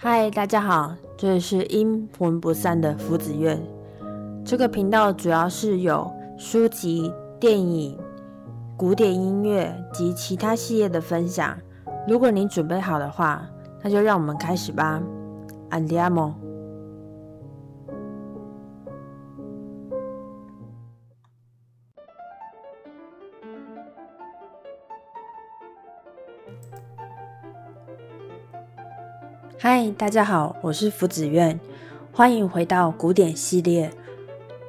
嗨，大家好，这里是阴魂不散的福子院。这个频道主要是有书籍、电影、古典音乐及其他系列的分享。如果你准备好的话，那就让我们开始吧。Andiamo。嗨，大家好，我是福子苑，欢迎回到古典系列。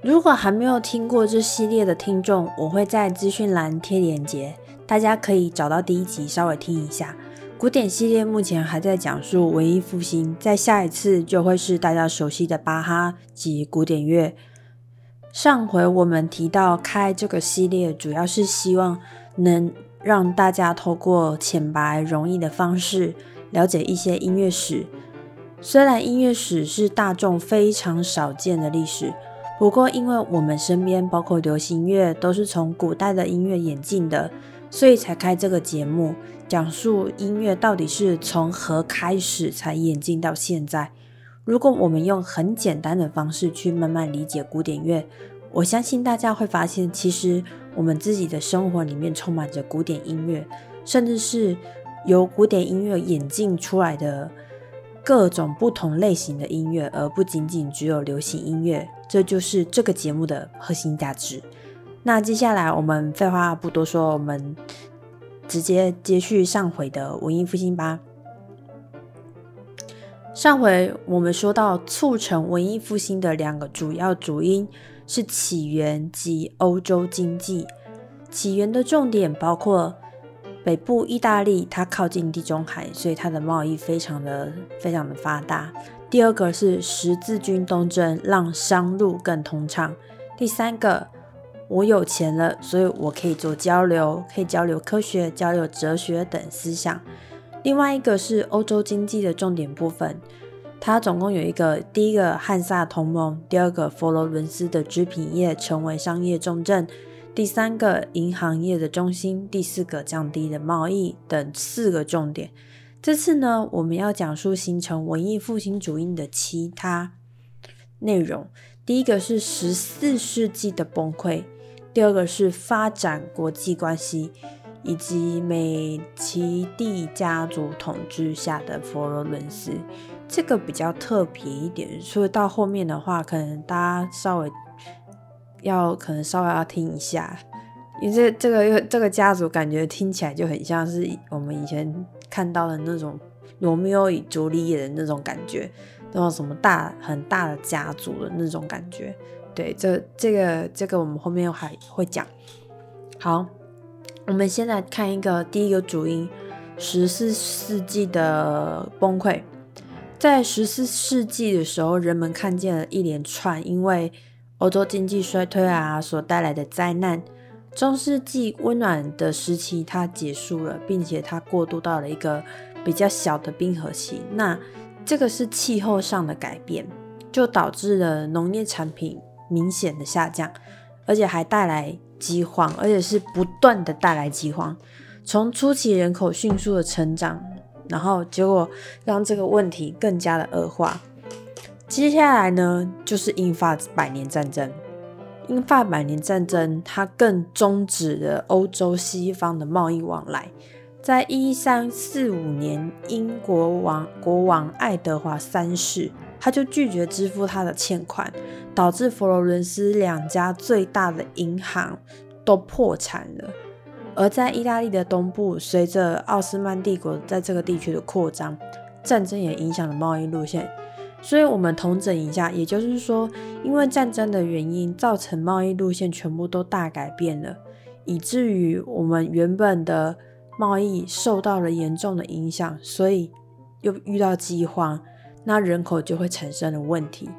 如果还没有听过这系列的听众，我会在资讯栏贴链接，大家可以找到第一集稍微听一下。古典系列目前还在讲述文艺复兴，在下一次就会是大家熟悉的巴哈及古典乐。上回我们提到开这个系列，主要是希望能让大家透过浅白容易的方式。了解一些音乐史，虽然音乐史是大众非常少见的历史，不过因为我们身边包括流行乐都是从古代的音乐演进的，所以才开这个节目，讲述音乐到底是从何开始才演进到现在。如果我们用很简单的方式去慢慢理解古典乐，我相信大家会发现，其实我们自己的生活里面充满着古典音乐，甚至是。由古典音乐演进出来的各种不同类型的音乐，而不仅仅只有流行音乐，这就是这个节目的核心价值。那接下来我们废话不多说，我们直接接续上回的文艺复兴吧。上回我们说到，促成文艺复兴的两个主要主因是起源及欧洲经济。起源的重点包括。北部意大利，它靠近地中海，所以它的贸易非常的非常的发达。第二个是十字军东征，让商路更通畅。第三个，我有钱了，所以我可以做交流，可以交流科学、交流哲学等思想。另外一个是欧洲经济的重点部分，它总共有一个：第一个汉萨同盟，第二个佛罗伦斯的织品业成为商业重镇。第三个银行业的中心，第四个降低的贸易等四个重点。这次呢，我们要讲述形成文艺复兴主义的其他内容。第一个是十四世纪的崩溃，第二个是发展国际关系，以及美其蒂家族统治下的佛罗伦斯。这个比较特别一点，所以到后面的话，可能大家稍微。要可能稍微要听一下，因为这这个这个家族感觉听起来就很像是我们以前看到的那种罗密欧与朱丽叶的那种感觉，那种什么大很大的家族的那种感觉。对，这这个这个我们后面还会讲。好，我们先来看一个第一个主因：十四世纪的崩溃。在十四世纪的时候，人们看见了一连串因为欧洲经济衰退啊，所带来的灾难。中世纪温暖的时期它结束了，并且它过渡到了一个比较小的冰河期。那这个是气候上的改变，就导致了农业产品明显的下降，而且还带来饥荒，而且是不断的带来饥荒。从初期人口迅速的成长，然后结果让这个问题更加的恶化。接下来呢，就是英法百年战争。英法百年战争，它更终止了欧洲西方的贸易往来。在一三四五年，英国王国王爱德华三世，他就拒绝支付他的欠款，导致佛罗伦斯两家最大的银行都破产了。而在意大利的东部，随着奥斯曼帝国在这个地区的扩张，战争也影响了贸易路线。所以，我们统整一下，也就是说，因为战争的原因，造成贸易路线全部都大改变了，以至于我们原本的贸易受到了严重的影响，所以又遇到饥荒，那人口就会产生了问题。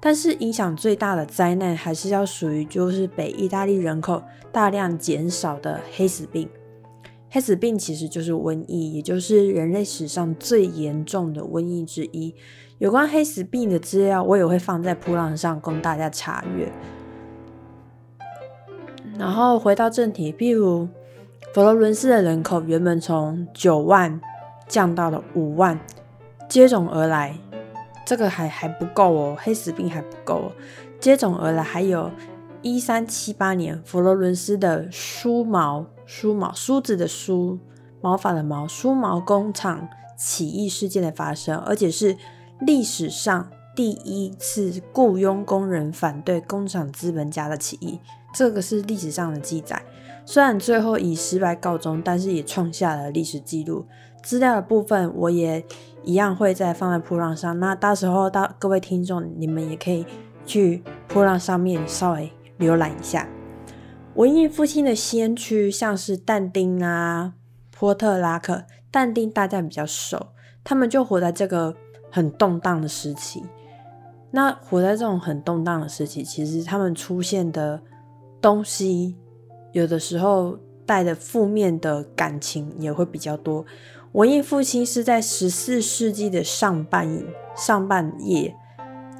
但是，影响最大的灾难还是要属于就是北意大利人口大量减少的黑死病。黑死病其实就是瘟疫，也就是人类史上最严重的瘟疫之一。有关黑死病的资料，我也会放在铺浪上供大家查阅。然后回到正题，譬如佛罗伦斯的人口原本从九万降到了五万，接踵而来，这个还还不够哦，黑死病还不够哦，接踵而来还有一三七八年佛罗伦斯的梳毛梳毛梳子的梳毛发的毛梳毛工厂起义事件的发生，而且是历史上第一次雇佣工人反对工厂资本家的起义，这个是历史上的记载。虽然最后以失败告终，但是也创下了历史记录。资料的部分我也一样会再放在铺浪上，那到时候到各位听众，你们也可以去铺浪上面稍微浏览一下。文艺复兴的先驱像是但丁啊、波特拉克。但丁大家比较熟，他们就活在这个很动荡的时期。那活在这种很动荡的时期，其实他们出现的东西。有的时候带的负面的感情也会比较多。文艺复兴是在十四世纪的上半上半叶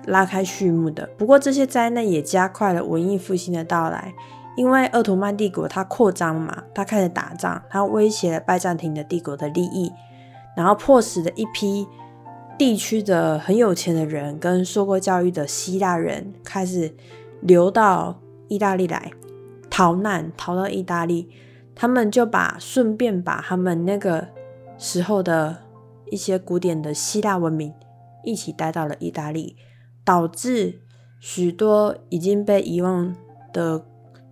拉开序幕的。不过这些灾难也加快了文艺复兴的到来，因为鄂图曼帝国它扩张嘛，它开始打仗，它威胁了拜占庭的帝国的利益，然后迫使了一批地区的很有钱的人跟受过教育的希腊人开始流到意大利来。逃难逃到意大利，他们就把顺便把他们那个时候的一些古典的希腊文明一起带到了意大利，导致许多已经被遗忘的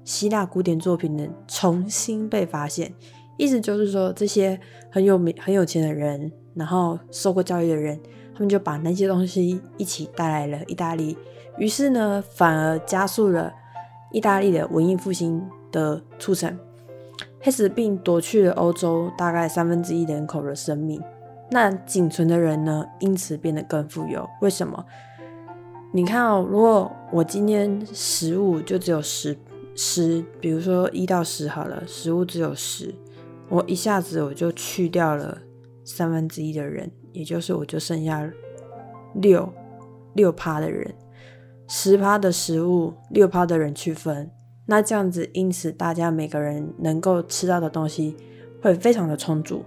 希腊古典作品呢重新被发现。意思就是说，这些很有名、很有钱的人，然后受过教育的人，他们就把那些东西一起带来了意大利，于是呢，反而加速了。意大利的文艺复兴的促成，黑死病夺去了欧洲大概三分之一人口的生命，那仅存的人呢，因此变得更富有。为什么？你看哦，如果我今天食物就只有十十，比如说一到十好了，食物只有十，我一下子我就去掉了三分之一的人，也就是我就剩下六六趴的人。十趴的食物，六趴的人去分，那这样子，因此大家每个人能够吃到的东西会非常的充足，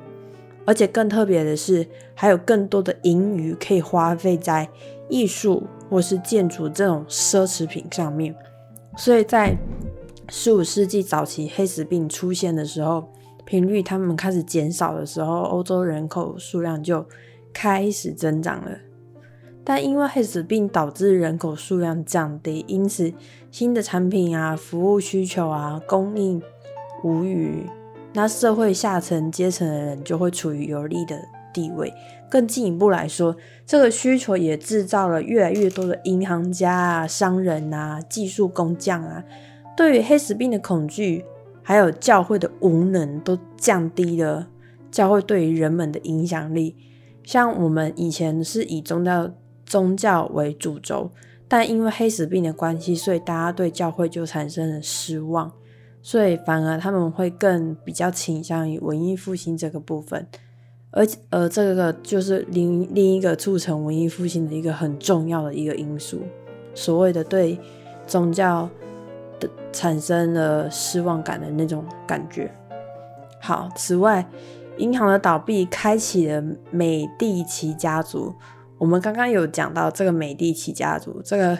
而且更特别的是，还有更多的盈余可以花费在艺术或是建筑这种奢侈品上面。所以在十五世纪早期黑死病出现的时候，频率他们开始减少的时候，欧洲人口数量就开始增长了。但因为黑死病导致人口数量降低，因此新的产品啊、服务需求啊供应无余，那社会下层阶层的人就会处于有利的地位。更进一步来说，这个需求也制造了越来越多的银行家啊、商人啊、技术工匠啊，对于黑死病的恐惧，还有教会的无能，都降低了教会对于人们的影响力。像我们以前是以宗教。宗教为主轴，但因为黑死病的关系，所以大家对教会就产生了失望，所以反而他们会更比较倾向于文艺复兴这个部分，而而这个就是另另一个促成文艺复兴的一个很重要的一个因素，所谓的对宗教的产生了失望感的那种感觉。好，此外，银行的倒闭开启了美第奇家族。我们刚刚有讲到这个美第奇家族，这个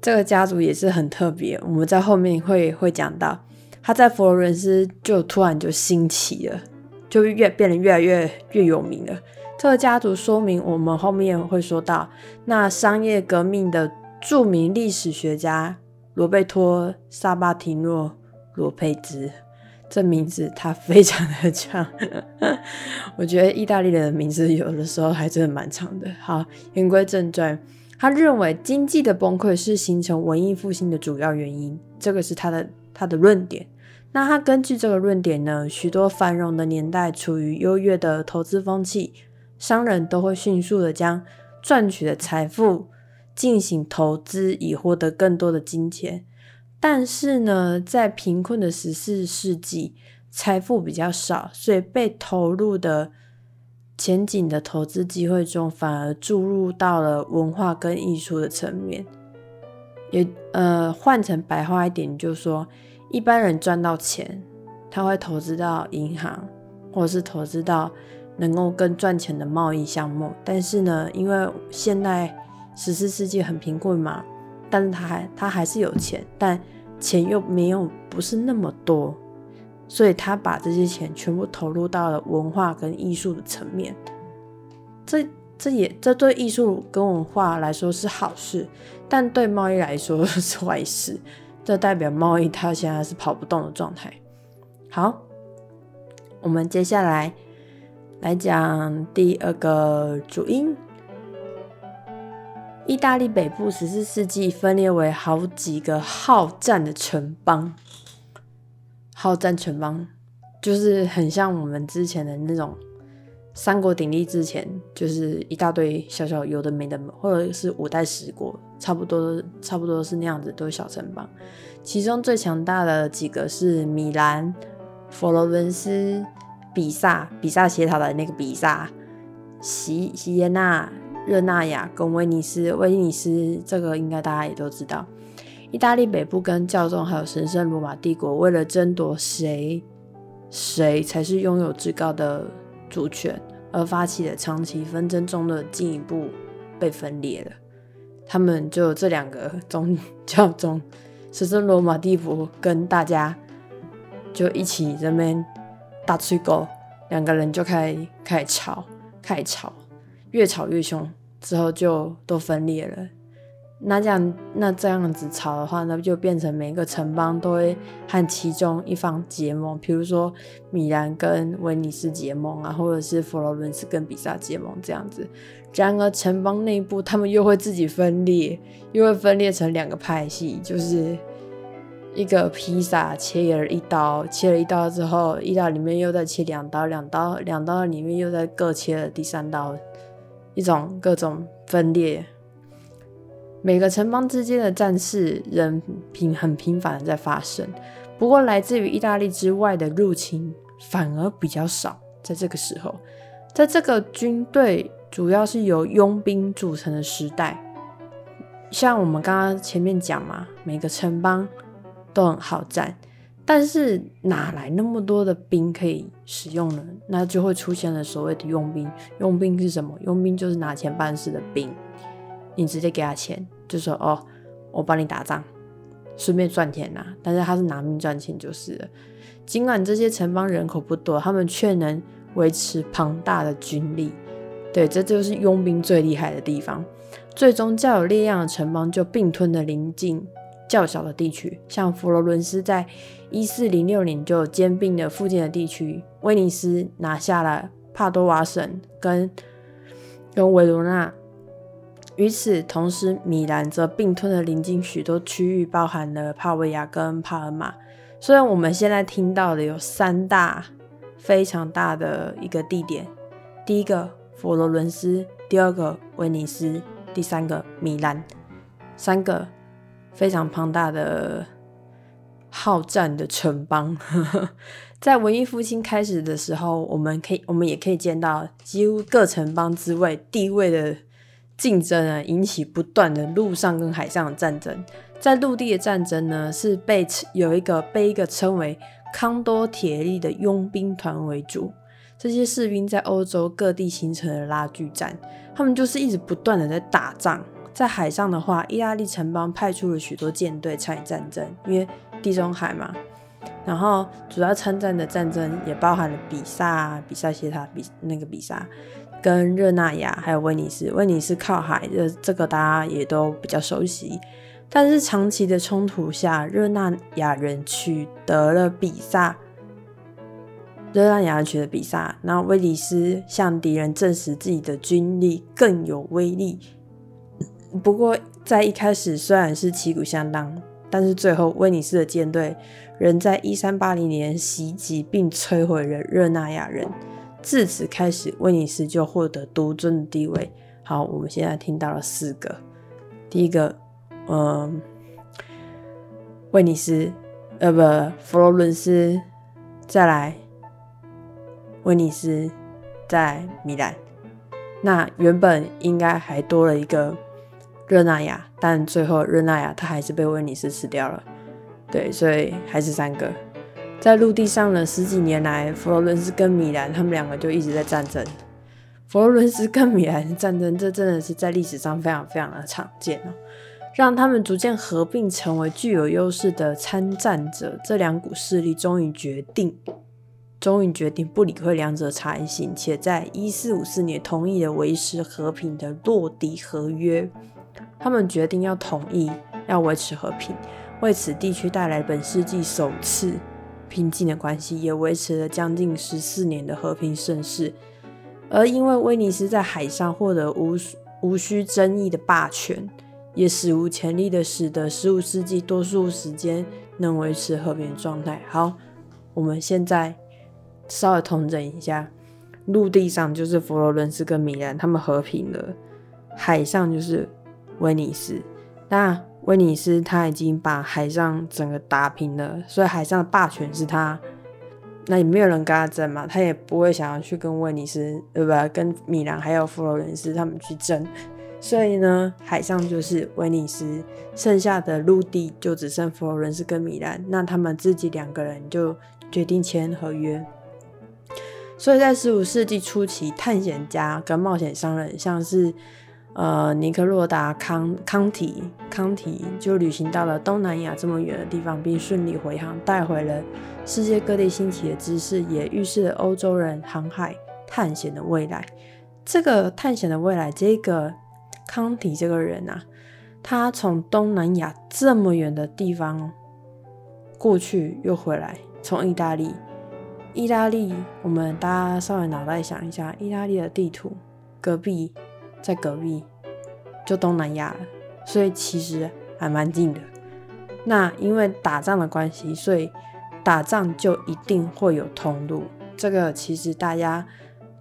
这个家族也是很特别。我们在后面会会讲到，他在佛罗伦斯就突然就兴起了，就越变得越来越越有名了。这个家族说明我们后面会说到，那商业革命的著名历史学家罗贝托·萨巴提诺·罗佩兹。这名字他非常的长，我觉得意大利人的名字有的时候还真的蛮长的。好，言归正传，他认为经济的崩溃是形成文艺复兴的主要原因，这个是他的他的论点。那他根据这个论点呢，许多繁荣的年代处于优越的投资风气，商人都会迅速的将赚取的财富进行投资，以获得更多的金钱。但是呢，在贫困的十四世纪，财富比较少，所以被投入的前景的投资机会中，反而注入到了文化跟艺术的层面。也呃，换成白话一点，就是说，一般人赚到钱，他会投资到银行，或者是投资到能够更赚钱的贸易项目。但是呢，因为现代十四世纪很贫困嘛，但是他还他还是有钱，但钱又没有不是那么多，所以他把这些钱全部投入到了文化跟艺术的层面。这这也这对艺术跟文化来说是好事，但对贸易来说 是坏事。这代表贸易它现在是跑不动的状态。好，我们接下来来讲第二个主因。意大利北部十四世纪分裂为好几个好战的城邦，好战城邦就是很像我们之前的那种三国鼎立之前，就是一大堆小小有的没的，或者是五代十国，差不多差不多是那样子，都是小城邦。其中最强大的几个是米兰、佛罗伦斯、比萨，比萨斜塔的那个比萨，西西耶纳。热那亚跟威尼斯，威尼斯这个应该大家也都知道。意大利北部跟教宗还有神圣罗马帝国为了争夺谁谁才是拥有至高的主权而发起的长期纷争中的进一步被分裂了。他们就这两个宗 教宗，神圣罗马帝国跟大家就一起这边大吹狗，两个人就开开始吵，开始吵。越吵越凶，之后就都分裂了。那这样，那这样子吵的话，那就变成每个城邦都会和其中一方结盟，比如说米兰跟威尼斯结盟啊，或者是佛罗伦斯跟比萨结盟这样子。然而，城邦内部他们又会自己分裂，又会分裂成两个派系，就是一个披萨切了一刀，切了一刀之后，意大利里面又再切两刀，两刀两刀里面又再各切了第三刀。一种各种分裂，每个城邦之间的战事仍频很频繁的在发生。不过，来自于意大利之外的入侵反而比较少。在这个时候，在这个军队主要是由佣兵组成的时代，像我们刚刚前面讲嘛，每个城邦都很好战。但是哪来那么多的兵可以使用呢？那就会出现了所谓的佣兵。佣兵是什么？佣兵就是拿钱办事的兵。你直接给他钱，就说哦，我帮你打仗，顺便赚钱呐。但是他是拿命赚钱就是了。尽管这些城邦人口不多，他们却能维持庞大的军力。对，这就是佣兵最厉害的地方。最终较有力量的城邦就并吞了邻近。较小的地区，像佛罗伦斯在一四零六年就兼并了附近的地区，威尼斯拿下了帕多瓦省跟跟维罗纳。与此同时，米兰则并吞了邻近许多区域，包含了帕维亚跟帕尔马。虽然我们现在听到的有三大非常大的一个地点，第一个佛罗伦斯，第二个威尼斯，第三个米兰，三个。非常庞大的好战的城邦，在文艺复兴开始的时候，我们可以，我们也可以见到，几乎各城邦之位地位的竞争啊，引起不断的陆上跟海上的战争。在陆地的战争呢，是被有一个被一个称为康多铁利的佣兵团为主，这些士兵在欧洲各地形成了拉锯战，他们就是一直不断的在打仗。在海上的话，意大利城邦派出了许多舰队参与战争，因为地中海嘛。然后主要参战的战争也包含了比萨、比萨斜塔、比那个比萨，跟热那亚，还有威尼斯。威尼斯靠海，这这个大家也都比较熟悉。但是长期的冲突下，热那亚人取得了比萨，热那亚人取得比萨，那威尼斯向敌人证实自己的军力更有威力。不过，在一开始虽然是旗鼓相当，但是最后威尼斯的舰队仍在一三八零年袭击并摧毁了热那亚人。自此开始，威尼斯就获得独尊的地位。好，我们现在听到了四个：第一个，嗯，威尼斯，呃，不，佛罗伦斯，再来威尼斯，在米兰。那原本应该还多了一个。热那亚，但最后热那亚他还是被威尼斯吃掉了，对，所以还是三个。在陆地上的十几年来，佛罗伦斯跟米兰他们两个就一直在战争。佛罗伦斯跟米兰的战争，这真的是在历史上非常非常的常见哦。让他们逐渐合并成为具有优势的参战者，这两股势力终于决定，终于决定不理会两者差异性，且在一四五四年同意了维持和平的洛迪合约。他们决定要统一要维持和平，为此地区带来本世纪首次平静的关系，也维持了将近十四年的和平盛世。而因为威尼斯在海上获得无无需争议的霸权。也史无前例的使得十五世纪多数时间能维持和平状态。好，我们现在稍微统整一下：陆地上就是佛罗伦斯跟米兰，他们和平了；海上就是威尼斯。那威尼斯他已经把海上整个打平了，所以海上的霸权是他。那也没有人跟他争嘛，他也不会想要去跟威尼斯，对吧？跟米兰还有佛罗伦斯他们去争。所以呢，海上就是威尼斯，剩下的陆地就只剩佛罗伦斯跟米兰。那他们自己两个人就决定签合约。所以在十五世纪初期，探险家跟冒险商人，像是呃尼克洛达康康提康提，就旅行到了东南亚这么远的地方，并顺利回航，带回了世界各地新奇的知识，也预示了欧洲人航海探险的未来。这个探险的未来，这个。康提这个人啊，他从东南亚这么远的地方过去又回来，从意大利，意大利，我们大家稍微脑袋想一下，意大利的地图，隔壁在隔壁就东南亚了，所以其实还蛮近的。那因为打仗的关系，所以打仗就一定会有通路，这个其实大家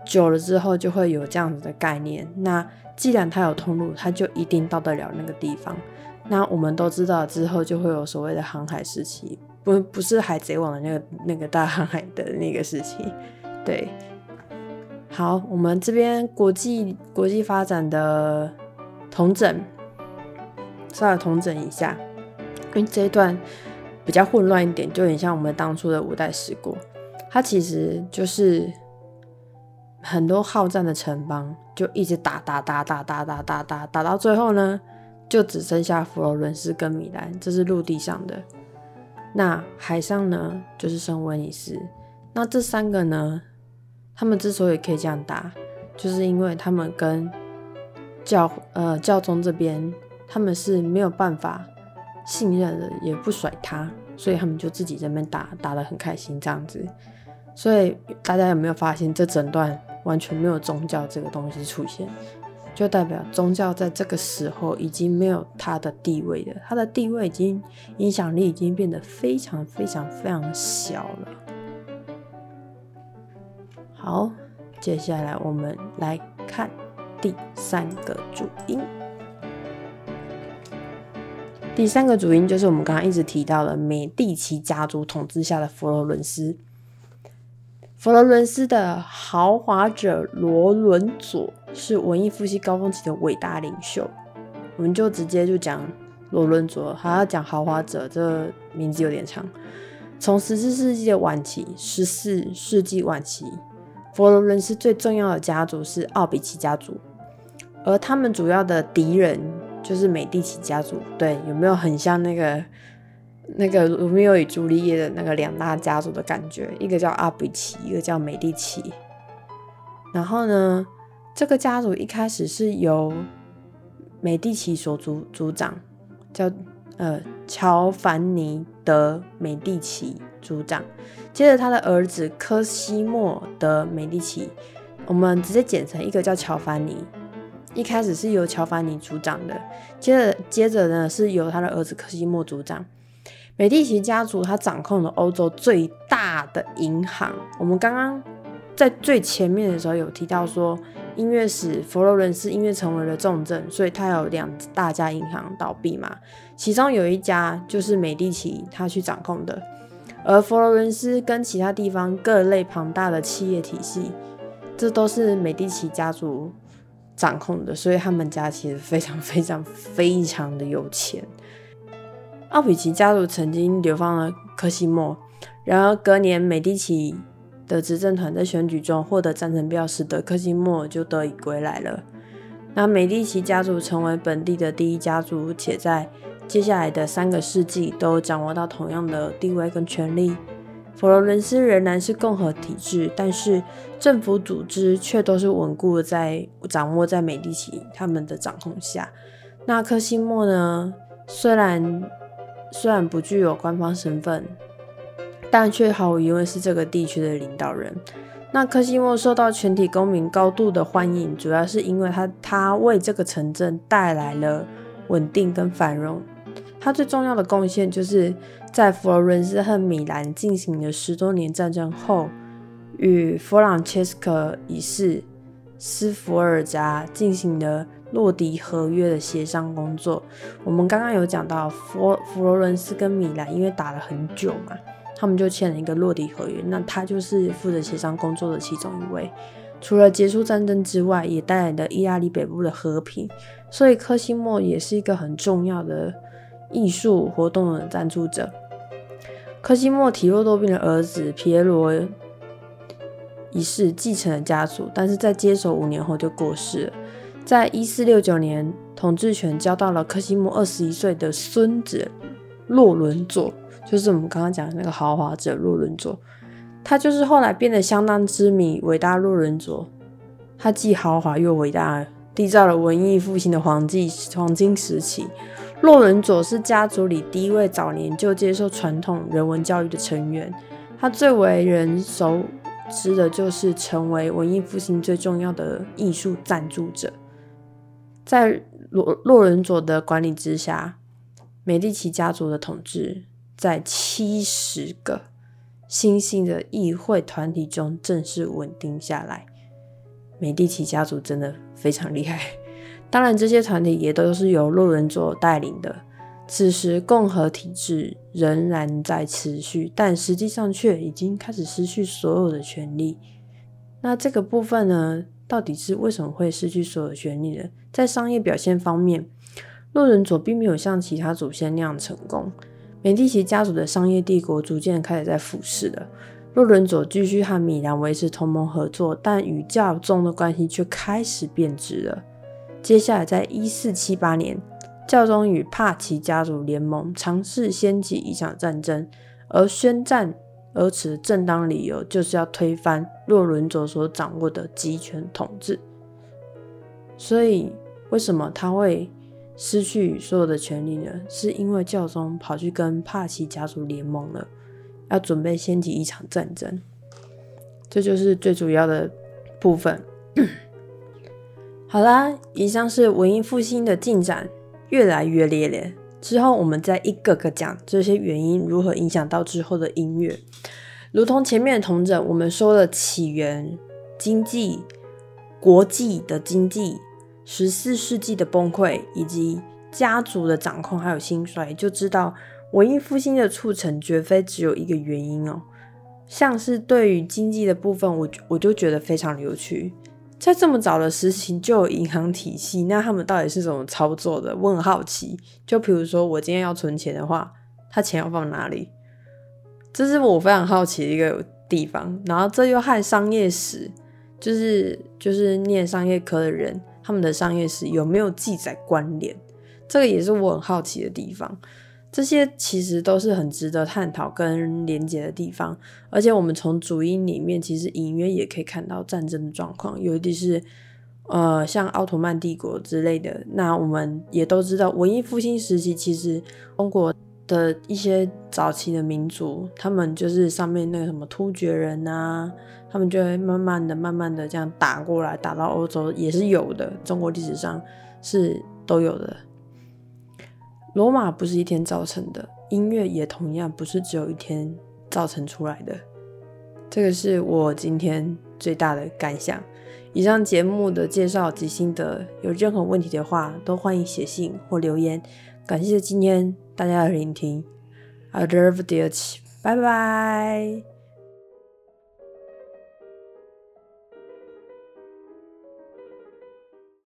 久了之后就会有这样子的概念。那既然它有通路，它就一定到得了那个地方。那我们都知道之后就会有所谓的航海时期，不不是海贼王的那个那个大航海的那个时期。对，好，我们这边国际国际发展的同整，稍微同整一下，因为这一段比较混乱一点，就很像我们当初的五代十国，它其实就是。很多好战的城邦就一直打打打打打打打打打到最后呢，就只剩下佛罗伦斯跟米兰，这是陆地上的。那海上呢，就是圣威尼斯。那这三个呢，他们之所以可以这样打，就是因为他们跟教呃教宗这边他们是没有办法信任的，也不甩他，所以他们就自己这边打打得很开心这样子。所以大家有没有发现这整段？完全没有宗教这个东西出现，就代表宗教在这个时候已经没有它的地位了。它的地位已经影响力已经变得非常非常非常小了。好，接下来我们来看第三个主因。第三个主因就是我们刚刚一直提到的美第奇家族统治下的佛罗伦斯。佛罗伦斯的豪华者罗伦佐是文艺复兴高峰期的伟大领袖，我们就直接就讲罗伦佐，还要讲豪华者，这名字有点长。从十四世纪的晚期，十四世纪晚期，佛罗伦斯最重要的家族是奥比奇家族，而他们主要的敌人就是美第奇家族。对，有没有很像那个？那个罗密欧与朱丽叶的那个两大家族的感觉，一个叫阿比奇，一个叫美第奇。然后呢，这个家族一开始是由美第奇所族族长，叫呃乔凡尼德美第奇主长。接着他的儿子科西莫德美第奇，我们直接简称一个叫乔凡尼。一开始是由乔凡尼主长的，接着接着呢是由他的儿子科西莫主长。美第奇家族，他掌控了欧洲最大的银行。我们刚刚在最前面的时候有提到说，音乐使佛罗伦斯音乐成为了重镇，所以他有两大家银行倒闭嘛。其中有一家就是美第奇他去掌控的，而佛罗伦斯跟其他地方各类庞大的企业体系，这都是美第奇家族掌控的，所以他们家其实非常非常非常的有钱。奥比奇家族曾经流放了科西莫，然而隔年，美第奇的执政团在选举中获得赞成票，使得科西莫就得以归来了。那美第奇家族成为本地的第一家族，且在接下来的三个世纪都掌握到同样的地位跟权力。佛罗伦斯仍然是共和体制，但是政府组织却都是稳固的在掌握在美第奇他们的掌控下。那科西莫呢？虽然虽然不具有官方身份，但却毫无疑问是这个地区的领导人。那科西莫受到全体公民高度的欢迎，主要是因为他他为这个城镇带来了稳定跟繁荣。他最重要的贡献就是在佛罗伦斯和米兰进行了十多年战争后，与弗朗切斯科一世斯福尔加进行了洛迪合约的协商工作。我们刚刚有讲到佛佛罗伦斯跟米兰因为打了很久嘛，他们就签了一个洛迪合约。那他就是负责协商工作的其中一位。除了结束战争之外，也带来了意大利北部的和平。所以科西莫也是一个很重要的。艺术活动的赞助者，科西莫体弱多病的儿子皮耶罗一世继承了家族，但是在接手五年后就过世了。在一四六九年，统治权交到了科西莫二十一岁的孙子洛伦佐，就是我们刚刚讲的那个豪华者洛伦佐。他就是后来变得相当知名伟大洛伦佐，他既豪华又伟大，缔造了文艺复兴的黄金黄金时期。洛伦佐是家族里第一位早年就接受传统人文教育的成员。他最为人熟知的就是成为文艺复兴最重要的艺术赞助者。在洛洛伦佐的管理之下，美第奇家族的统治在七十个新兴的议会团体中正式稳定下来。美第奇家族真的非常厉害。当然，这些团体也都是由洛伦佐带领的。此时，共和体制仍然在持续，但实际上却已经开始失去所有的权利。那这个部分呢，到底是为什么会失去所有权利呢？在商业表现方面，洛伦佐并没有像其他祖先那样成功。美第奇家族的商业帝国逐渐开始在腐蚀了。洛伦佐继续和米兰维持同盟合作，但与教宗的关系却开始变质了。接下来，在一四七八年，教宗与帕奇家族联盟，尝试掀起一场战争，而宣战而此正当理由，就是要推翻洛伦佐所掌握的集权统治。所以，为什么他会失去所有的权利呢？是因为教宗跑去跟帕奇家族联盟了，要准备掀起一场战争。这就是最主要的部分。好啦，以上是文艺复兴的进展越来越烈烈。之后我们再一个个讲这些原因如何影响到之后的音乐。如同前面的同整，我们说了起源、经济、国际的经济、十四世纪的崩溃以及家族的掌控还有兴衰，就知道文艺复兴的促成绝非只有一个原因哦。像是对于经济的部分，我我就觉得非常有趣。在这么早的时期就有银行体系，那他们到底是怎么操作的？我很好奇。就比如说，我今天要存钱的话，他钱要放哪里？这是我非常好奇的一个地方。然后这又和商业史，就是就是念商业科的人，他们的商业史有没有记载关联？这个也是我很好奇的地方。这些其实都是很值得探讨跟连接的地方，而且我们从主音里面其实隐约也可以看到战争的状况，尤其是呃像奥特曼帝国之类的。那我们也都知道，文艺复兴时期其实中国的一些早期的民族，他们就是上面那个什么突厥人啊，他们就会慢慢的、慢慢的这样打过来，打到欧洲也是有的，中国历史上是都有的。罗马不是一天造成的，音乐也同样不是只有一天造成出来的。这个是我今天最大的感想。以上节目的介绍及心得，有任何问题的话，都欢迎写信或留言。感谢今天大家的聆听，I love you，拜拜。